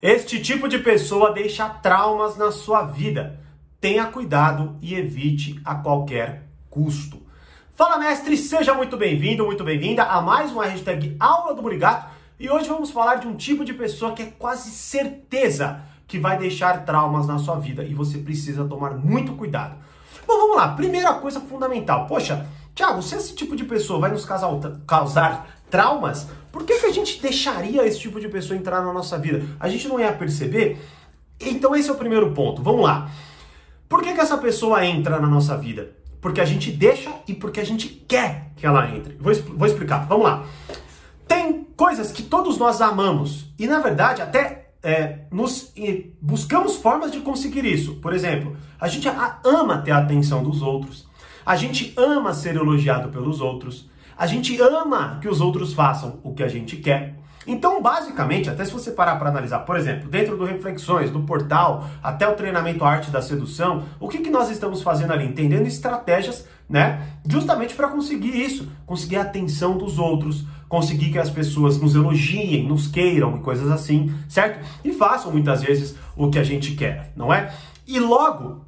Este tipo de pessoa deixa traumas na sua vida. Tenha cuidado e evite a qualquer custo. Fala mestre, seja muito bem-vindo, muito bem-vinda a mais uma hashtag Aula do Burigato e hoje vamos falar de um tipo de pessoa que é quase certeza que vai deixar traumas na sua vida e você precisa tomar muito cuidado. Bom, vamos lá. Primeira coisa fundamental. Poxa, Tiago, se esse tipo de pessoa vai nos causar, causar traumas, por que, que a gente deixaria esse tipo de pessoa entrar na nossa vida? A gente não ia perceber? Então esse é o primeiro ponto. Vamos lá. Por que, que essa pessoa entra na nossa vida? Porque a gente deixa e porque a gente quer que ela entre. Vou, vou explicar. Vamos lá. Tem coisas que todos nós amamos e, na verdade, até é, nos buscamos formas de conseguir isso. Por exemplo, a gente ama ter a atenção dos outros, a gente ama ser elogiado pelos outros, a gente ama que os outros façam o que a gente quer. Então, basicamente, até se você parar para analisar, por exemplo, dentro do Reflexões, do portal, até o treinamento Arte da Sedução, o que, que nós estamos fazendo ali? Entendendo estratégias, né? Justamente para conseguir isso, conseguir a atenção dos outros, conseguir que as pessoas nos elogiem, nos queiram e coisas assim, certo? E façam muitas vezes o que a gente quer, não é? E logo,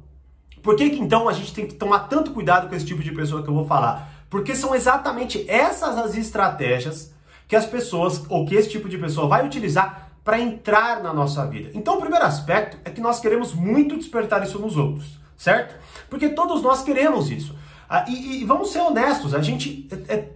por que, que então a gente tem que tomar tanto cuidado com esse tipo de pessoa que eu vou falar? Porque são exatamente essas as estratégias que as pessoas, ou que esse tipo de pessoa vai utilizar para entrar na nossa vida. Então, o primeiro aspecto é que nós queremos muito despertar isso nos outros, certo? Porque todos nós queremos isso. Ah, e, e, vamos ser honestos, a gente é, é,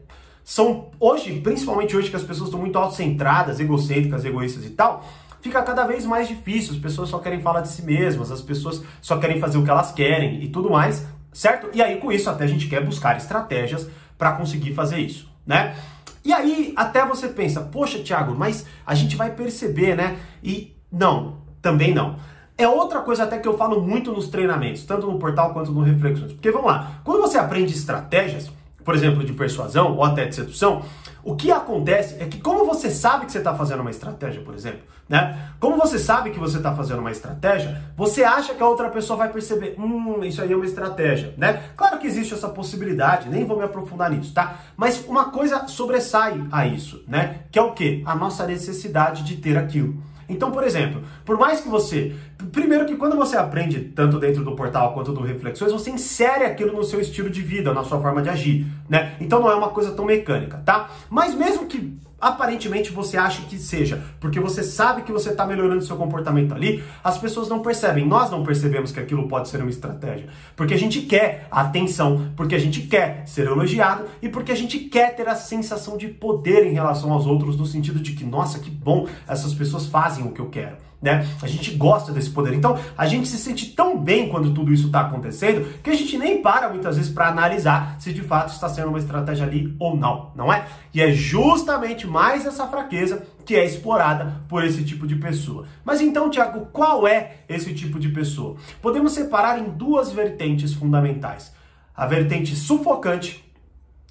são hoje, principalmente hoje que as pessoas estão muito autocentradas, egocêntricas, egoístas e tal, fica cada vez mais difícil. As pessoas só querem falar de si mesmas, as pessoas só querem fazer o que elas querem e tudo mais certo? E aí com isso até a gente quer buscar estratégias para conseguir fazer isso, né? E aí até você pensa, poxa, Thiago, mas a gente vai perceber, né? E não, também não. É outra coisa até que eu falo muito nos treinamentos, tanto no portal quanto no Reflexões. Porque vamos lá, quando você aprende estratégias, por exemplo, de persuasão ou até de sedução, o que acontece é que como você sabe que você está fazendo uma estratégia, por exemplo, né? Como você sabe que você está fazendo uma estratégia, você acha que a outra pessoa vai perceber, hum, isso aí é uma estratégia, né? Claro que existe essa possibilidade, nem vou me aprofundar nisso, tá? Mas uma coisa sobressai a isso, né? Que é o quê? A nossa necessidade de ter aquilo. Então, por exemplo, por mais que você. Primeiro que quando você aprende, tanto dentro do portal quanto do Reflexões, você insere aquilo no seu estilo de vida, na sua forma de agir, né? Então não é uma coisa tão mecânica, tá? Mas mesmo que aparentemente você acha que seja, porque você sabe que você está melhorando seu comportamento ali, as pessoas não percebem, nós não percebemos que aquilo pode ser uma estratégia, porque a gente quer atenção, porque a gente quer ser elogiado e porque a gente quer ter a sensação de poder em relação aos outros, no sentido de que, nossa, que bom, essas pessoas fazem o que eu quero né? A gente gosta desse poder. Então, a gente se sente tão bem quando tudo isso está acontecendo que a gente nem para muitas vezes para analisar se de fato está sendo uma estratégia ali ou não, não é? E é justamente mais essa fraqueza que é explorada por esse tipo de pessoa. Mas então, Tiago, qual é esse tipo de pessoa? Podemos separar em duas vertentes fundamentais: a vertente sufocante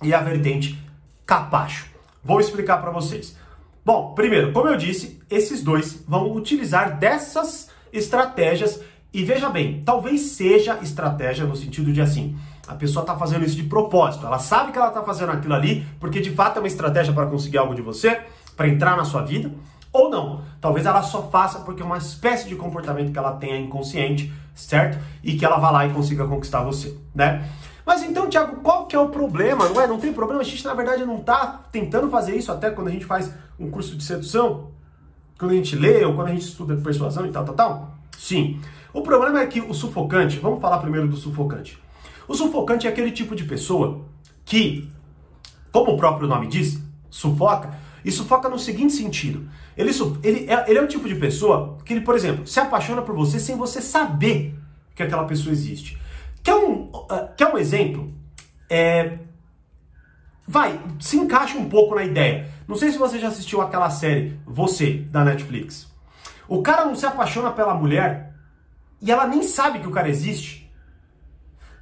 e a vertente capacho. Vou explicar para vocês. Bom, primeiro, como eu disse, esses dois vão utilizar dessas estratégias e veja bem, talvez seja estratégia no sentido de assim, a pessoa está fazendo isso de propósito, ela sabe que ela está fazendo aquilo ali porque de fato é uma estratégia para conseguir algo de você, para entrar na sua vida, ou não. Talvez ela só faça porque é uma espécie de comportamento que ela tenha inconsciente, certo? E que ela vá lá e consiga conquistar você, né? Mas então, Tiago, qual que é o problema? Não é? Não tem problema. A gente, na verdade, não está tentando fazer isso até quando a gente faz um curso de sedução, quando a gente lê ou quando a gente estuda persuasão e tal, tal, tal. Sim. O problema é que o sufocante, vamos falar primeiro do sufocante. O sufocante é aquele tipo de pessoa que, como o próprio nome diz, sufoca, e sufoca no seguinte sentido. Ele, ele, é, ele é o tipo de pessoa que ele, por exemplo, se apaixona por você sem você saber que aquela pessoa existe. Quer um, uh, quer um exemplo? É, vai, se encaixa um pouco na ideia. Não sei se você já assistiu aquela série Você, da Netflix. O cara não se apaixona pela mulher e ela nem sabe que o cara existe.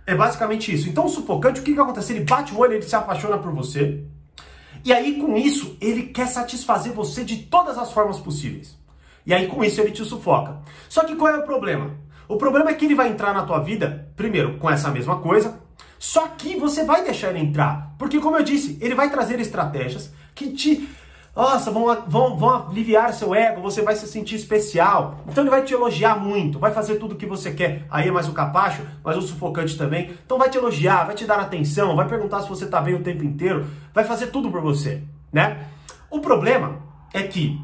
É basicamente isso. Então, o sufocante, o que, que acontece? Ele bate o olho, ele se apaixona por você. E aí, com isso, ele quer satisfazer você de todas as formas possíveis. E aí, com isso, ele te sufoca. Só que qual é o problema? O problema é que ele vai entrar na tua vida, primeiro, com essa mesma coisa, só que você vai deixar ele entrar. Porque, como eu disse, ele vai trazer estratégias que te nossa, vão, vão, vão aliviar seu ego, você vai se sentir especial. Então ele vai te elogiar muito, vai fazer tudo o que você quer. Aí é mais o capacho, mas o sufocante também. Então vai te elogiar, vai te dar atenção, vai perguntar se você tá bem o tempo inteiro, vai fazer tudo por você, né? O problema é que,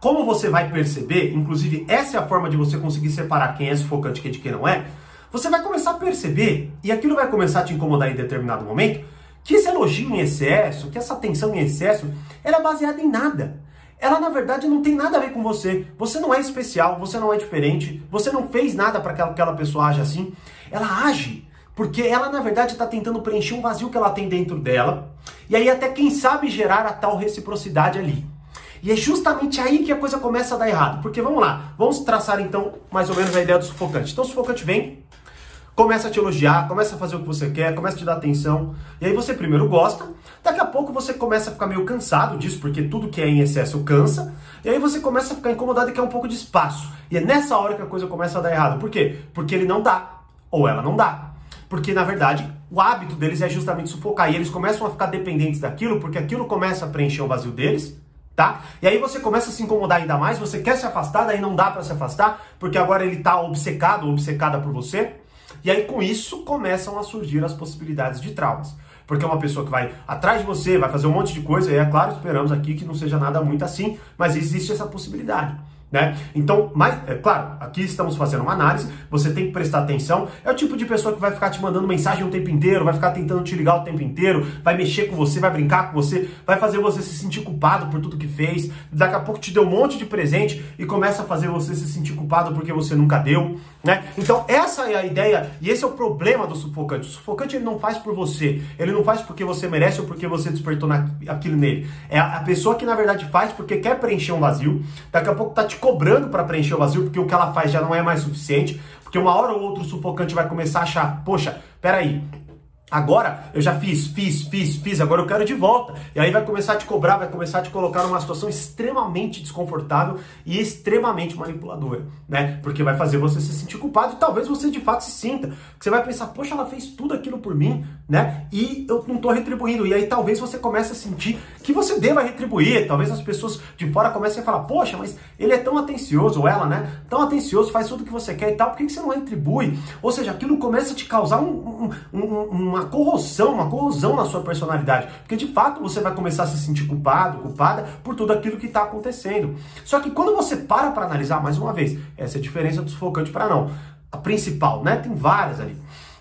como você vai perceber, inclusive essa é a forma de você conseguir separar quem é sufocante e quem não é, você vai começar a perceber, e aquilo vai começar a te incomodar em determinado momento, que esse elogio em excesso, que essa atenção em excesso, ela é baseada em nada. Ela na verdade não tem nada a ver com você. Você não é especial, você não é diferente, você não fez nada para que aquela pessoa age assim. Ela age porque ela na verdade está tentando preencher um vazio que ela tem dentro dela. E aí até quem sabe gerar a tal reciprocidade ali. E é justamente aí que a coisa começa a dar errado. Porque vamos lá, vamos traçar então mais ou menos a ideia do sufocante. Então o sufocante vem, começa a te elogiar, começa a fazer o que você quer, começa a te dar atenção. E aí você primeiro gosta, daqui a pouco você começa a ficar meio cansado disso, porque tudo que é em excesso cansa. E aí você começa a ficar incomodado e quer um pouco de espaço. E é nessa hora que a coisa começa a dar errado. Por quê? Porque ele não dá, ou ela não dá. Porque na verdade o hábito deles é justamente sufocar. E eles começam a ficar dependentes daquilo, porque aquilo começa a preencher o vazio deles tá? E aí você começa a se incomodar ainda mais, você quer se afastar, daí não dá para se afastar, porque agora ele tá obcecado, obcecada por você. E aí com isso começam a surgir as possibilidades de traumas. Porque é uma pessoa que vai atrás de você, vai fazer um monte de coisa, e é claro, esperamos aqui que não seja nada muito assim, mas existe essa possibilidade. Né? Então, mas, é claro, aqui estamos fazendo uma análise, você tem que prestar atenção. É o tipo de pessoa que vai ficar te mandando mensagem o tempo inteiro, vai ficar tentando te ligar o tempo inteiro, vai mexer com você, vai brincar com você, vai fazer você se sentir culpado por tudo que fez. Daqui a pouco te deu um monte de presente e começa a fazer você se sentir culpado porque você nunca deu. Né? Então, essa é a ideia e esse é o problema do sufocante. O sufocante ele não faz por você, ele não faz porque você merece ou porque você despertou na, aquilo nele. É a pessoa que na verdade faz porque quer preencher um vazio, daqui a pouco tá te cobrando para preencher o vazio, porque o que ela faz já não é mais suficiente, porque uma hora ou outra o sufocante vai começar a achar, poxa, peraí, Agora eu já fiz, fiz, fiz, fiz, agora eu quero de volta. E aí vai começar a te cobrar, vai começar a te colocar numa situação extremamente desconfortável e extremamente manipuladora, né? Porque vai fazer você se sentir culpado e talvez você de fato se sinta. Você vai pensar, poxa, ela fez tudo aquilo por mim, né? E eu não tô retribuindo. E aí talvez você comece a sentir que você deva retribuir. Talvez as pessoas de fora comecem a falar, poxa, mas ele é tão atencioso, ou ela, né? Tão atencioso, faz tudo o que você quer e tal, por que você não retribui? Ou seja, aquilo começa a te causar um, um, um, uma corrosão, uma corrosão na sua personalidade. Porque de fato você vai começar a se sentir culpado, culpada por tudo aquilo que está acontecendo. Só que quando você para para analisar, mais uma vez, essa é a diferença do sufocante para não. A principal, né? Tem várias ali.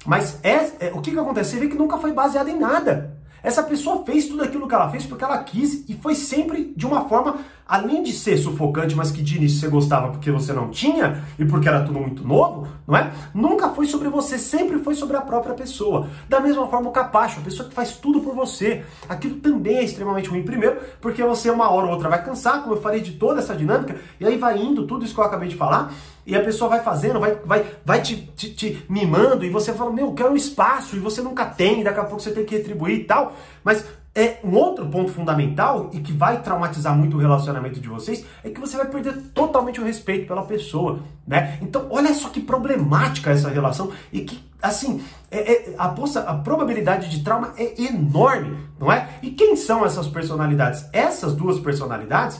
Mas é, é, o que, que acontece? Você vê que nunca foi baseado em nada. Essa pessoa fez tudo aquilo que ela fez porque ela quis e foi sempre de uma forma, além de ser sufocante, mas que de início você gostava porque você não tinha e porque era tudo muito novo, não é? Nunca foi sobre você, sempre foi sobre a própria pessoa. Da mesma forma o capacho, a pessoa que faz tudo por você. Aquilo também é extremamente ruim. Primeiro, porque você uma hora ou outra vai cansar, como eu falei de toda essa dinâmica, e aí vai indo tudo isso que eu acabei de falar, e a pessoa vai fazendo, vai, vai, vai te, te, te, mimando, e você fala, meu, eu quero um espaço, e você nunca tem, daqui a pouco você tem que retribuir e tal. Mas é um outro ponto fundamental e que vai traumatizar muito o relacionamento de vocês é que você vai perder totalmente o respeito pela pessoa, né? Então, olha só que problemática essa relação e que, assim, é, é, a, a probabilidade de trauma é enorme, não é? E quem são essas personalidades? Essas duas personalidades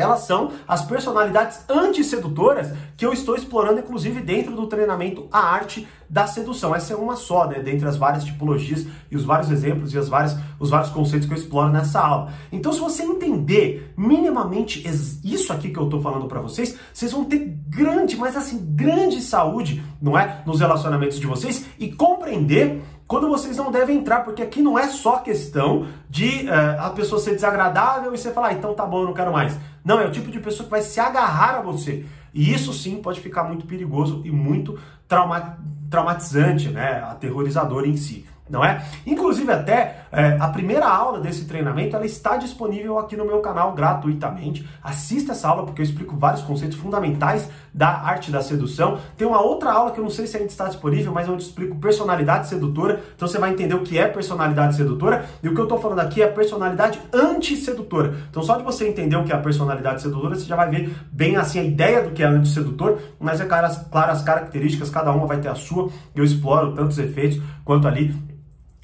elas são as personalidades antissedutoras que eu estou explorando, inclusive, dentro do treinamento A Arte da Sedução. Essa é uma só, né? Dentre as várias tipologias e os vários exemplos e as várias, os vários conceitos que eu exploro nessa aula. Então, se você entender minimamente isso aqui que eu estou falando para vocês, vocês vão ter grande, mas assim, grande saúde, não é? Nos relacionamentos de vocês e compreender quando vocês não devem entrar, porque aqui não é só questão de uh, a pessoa ser desagradável e você falar, ah, então tá bom, eu não quero mais. Não, é o tipo de pessoa que vai se agarrar a você. E isso sim pode ficar muito perigoso e muito trauma traumatizante, né? Aterrorizador em si não é? Inclusive até é, a primeira aula desse treinamento ela está disponível aqui no meu canal gratuitamente. Assista essa aula porque eu explico vários conceitos fundamentais da arte da sedução. Tem uma outra aula que eu não sei se ainda está disponível, mas eu te explico personalidade sedutora. Então você vai entender o que é personalidade sedutora e o que eu estou falando aqui é personalidade antissedutora. Então só de você entender o que é a personalidade sedutora, você já vai ver bem assim a ideia do que é antissedutor, mas é claro, as características, cada uma vai ter a sua. Eu exploro tantos efeitos quanto ali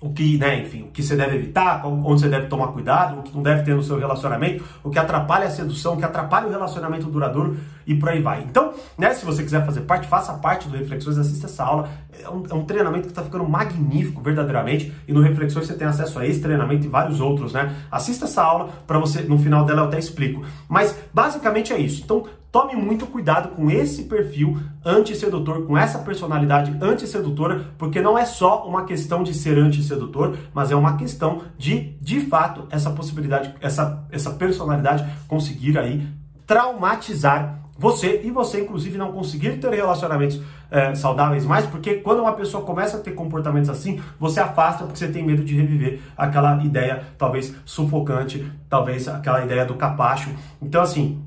o que, né, enfim, o que você deve evitar, onde você deve tomar cuidado, o que não deve ter no seu relacionamento, o que atrapalha a sedução, o que atrapalha o relacionamento duradouro e por aí vai. Então, né, se você quiser fazer parte, faça parte do Reflexões, assista essa aula. É um, é um treinamento que está ficando magnífico, verdadeiramente, e no Reflexões você tem acesso a esse treinamento e vários outros, né? Assista essa aula para você, no final dela eu até explico. Mas basicamente é isso. Então, Tome muito cuidado com esse perfil antissedutor, com essa personalidade antissedutora, porque não é só uma questão de ser antissedutor, mas é uma questão de, de fato, essa possibilidade, essa, essa personalidade conseguir aí traumatizar você e você, inclusive, não conseguir ter relacionamentos é, saudáveis mais, porque quando uma pessoa começa a ter comportamentos assim, você afasta porque você tem medo de reviver aquela ideia, talvez sufocante, talvez aquela ideia do capacho. Então, assim,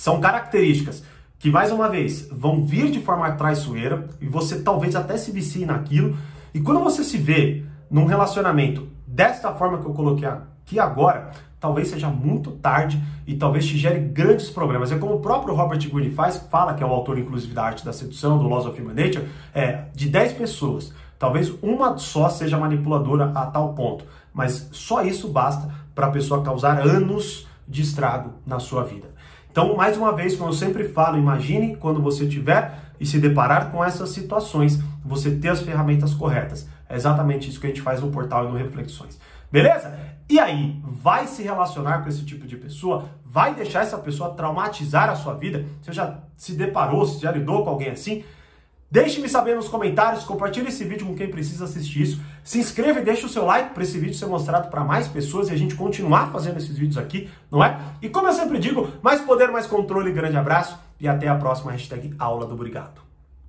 são características que, mais uma vez, vão vir de forma traiçoeira e você talvez até se vicie naquilo. E quando você se vê num relacionamento desta forma que eu coloquei aqui agora, talvez seja muito tarde e talvez te gere grandes problemas. É como o próprio Robert Greene faz, fala que é o autor, inclusive, da arte da sedução, do Laws of Human Nature, é, de 10 pessoas, talvez uma só seja manipuladora a tal ponto. Mas só isso basta para a pessoa causar anos de estrago na sua vida. Então, mais uma vez, como eu sempre falo, imagine quando você tiver e se deparar com essas situações, você ter as ferramentas corretas. É exatamente isso que a gente faz no portal e no Reflexões. Beleza? E aí, vai se relacionar com esse tipo de pessoa? Vai deixar essa pessoa traumatizar a sua vida? Você já se deparou, se já lidou com alguém assim? Deixe-me saber nos comentários, compartilhe esse vídeo com quem precisa assistir isso. Se inscreva e deixe o seu like para esse vídeo ser mostrado para mais pessoas e a gente continuar fazendo esses vídeos aqui, não é? E como eu sempre digo, mais poder, mais controle, grande abraço e até a próxima hashtag Aula do Obrigado.